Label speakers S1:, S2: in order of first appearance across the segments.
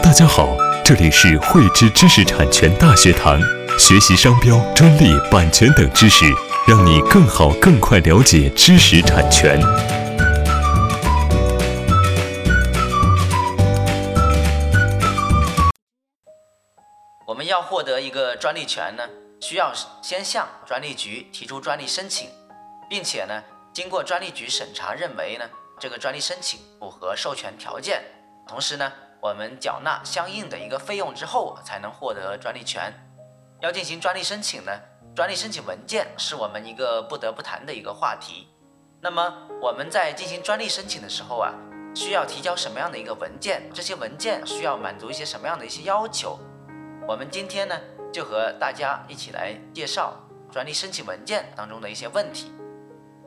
S1: 大家好，这里是汇知知识产权大学堂，学习商标、专利、版权等知识，让你更好、更快了解知识产权。
S2: 我们要获得一个专利权呢，需要先向专利局提出专利申请，并且呢，经过专利局审查认为呢，这个专利申请符合授权条件，同时呢，我们缴纳相应的一个费用之后，才能获得专利权。要进行专利申请呢，专利申请文件是我们一个不得不谈的一个话题。那么我们在进行专利申请的时候啊，需要提交什么样的一个文件？这些文件需要满足一些什么样的一些要求？我们今天呢，就和大家一起来介绍专利申请文件当中的一些问题。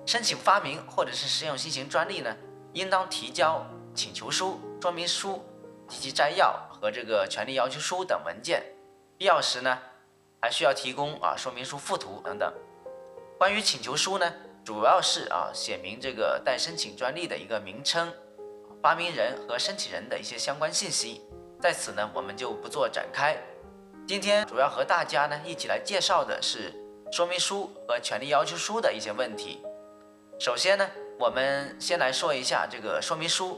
S2: 申请发明或者是实用新型专利呢，应当提交请求书、说明书及其摘要和这个权利要求书等文件。必要时呢，还需要提供啊说明书附图等等。关于请求书呢，主要是啊写明这个待申请专利的一个名称、发明人和申请人的一些相关信息。在此呢，我们就不做展开。今天主要和大家呢一起来介绍的是说明书和权利要求书的一些问题。首先呢，我们先来说一下这个说明书。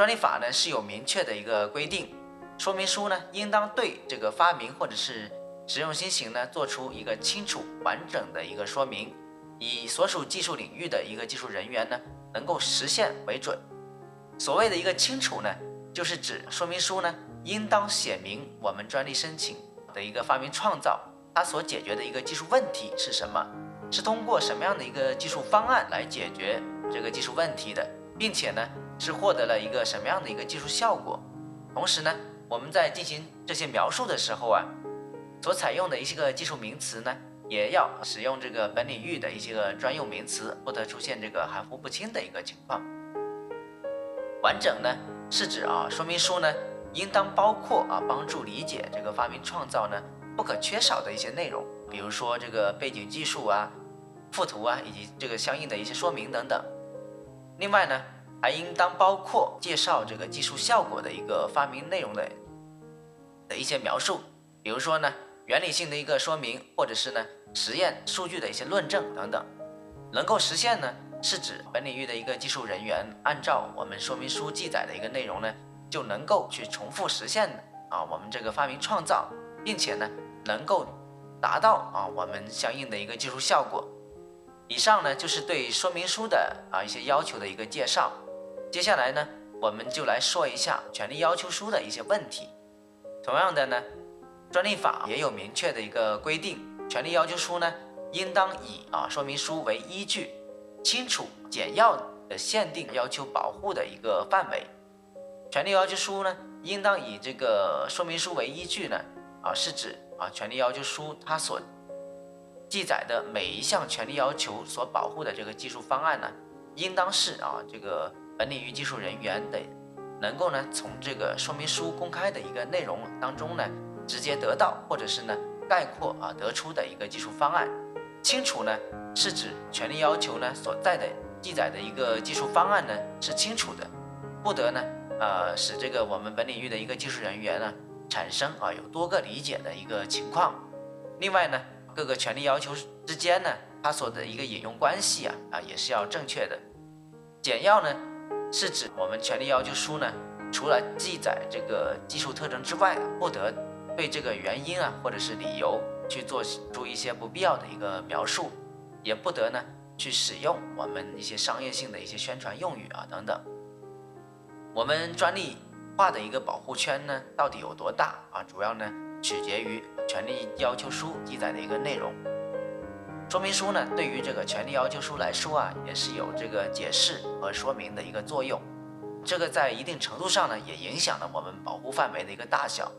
S2: 专利法呢是有明确的一个规定，说明书呢应当对这个发明或者是实用新型呢做出一个清楚完整的一个说明，以所属技术领域的一个技术人员呢能够实现为准。所谓的一个清楚呢，就是指说明书呢。应当写明我们专利申请的一个发明创造，它所解决的一个技术问题是什么？是通过什么样的一个技术方案来解决这个技术问题的，并且呢，是获得了一个什么样的一个技术效果？同时呢，我们在进行这些描述的时候啊，所采用的一些个技术名词呢，也要使用这个本领域的一些个专用名词，不得出现这个含糊不清的一个情况。完整呢，是指啊，说明书呢。应当包括啊，帮助理解这个发明创造呢不可缺少的一些内容，比如说这个背景技术啊、附图啊，以及这个相应的一些说明等等。另外呢，还应当包括介绍这个技术效果的一个发明内容的的一些描述，比如说呢，原理性的一个说明，或者是呢实验数据的一些论证等等。能够实现呢，是指本领域的一个技术人员按照我们说明书记载的一个内容呢。就能够去重复实现啊，我们这个发明创造，并且呢，能够达到啊我们相应的一个技术效果。以上呢就是对说明书的啊一些要求的一个介绍。接下来呢，我们就来说一下权利要求书的一些问题。同样的呢，专利法也有明确的一个规定，权利要求书呢应当以啊说明书为依据，清楚简要的限定要求保护的一个范围。权利要求书呢，应当以这个说明书为依据呢，啊，是指啊，权利要求书它所记载的每一项权利要求所保护的这个技术方案呢，应当是啊，这个本领域技术人员的能够呢，从这个说明书公开的一个内容当中呢，直接得到或者是呢，概括啊得出的一个技术方案。清楚呢，是指权利要求呢所在的记载的一个技术方案呢是清楚的，不得呢。呃，使这个我们本领域的一个技术人员呢，产生啊有多个理解的一个情况。另外呢，各个权利要求之间呢，它所的一个引用关系啊啊也是要正确的。简要呢，是指我们权利要求书呢，除了记载这个技术特征之外，不得对这个原因啊或者是理由去做出一些不必要的一个描述，也不得呢去使用我们一些商业性的一些宣传用语啊等等。我们专利化的一个保护圈呢，到底有多大啊？主要呢取决于权利要求书记载的一个内容。说明书呢，对于这个权利要求书来说啊，也是有这个解释和说明的一个作用。这个在一定程度上呢，也影响了我们保护范围的一个大小。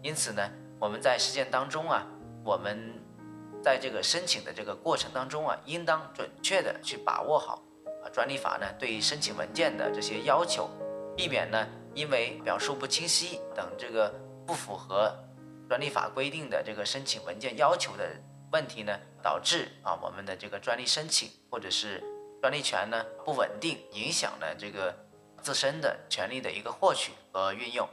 S2: 因此呢，我们在实践当中啊，我们在这个申请的这个过程当中啊，应当准确的去把握好啊专利法呢对于申请文件的这些要求。避免呢，因为表述不清晰等这个不符合专利法规定的这个申请文件要求的问题呢，导致啊我们的这个专利申请或者是专利权呢不稳定，影响了这个自身的权利的一个获取和运用。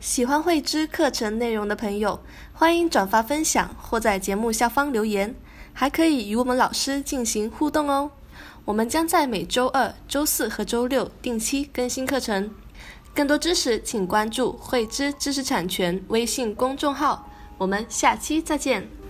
S3: 喜欢慧知课程内容的朋友，欢迎转发分享或在节目下方留言，还可以与我们老师进行互动哦。我们将在每周二、周四和周六定期更新课程。更多知识，请关注慧知知识产权微信公众号。我们下期再见。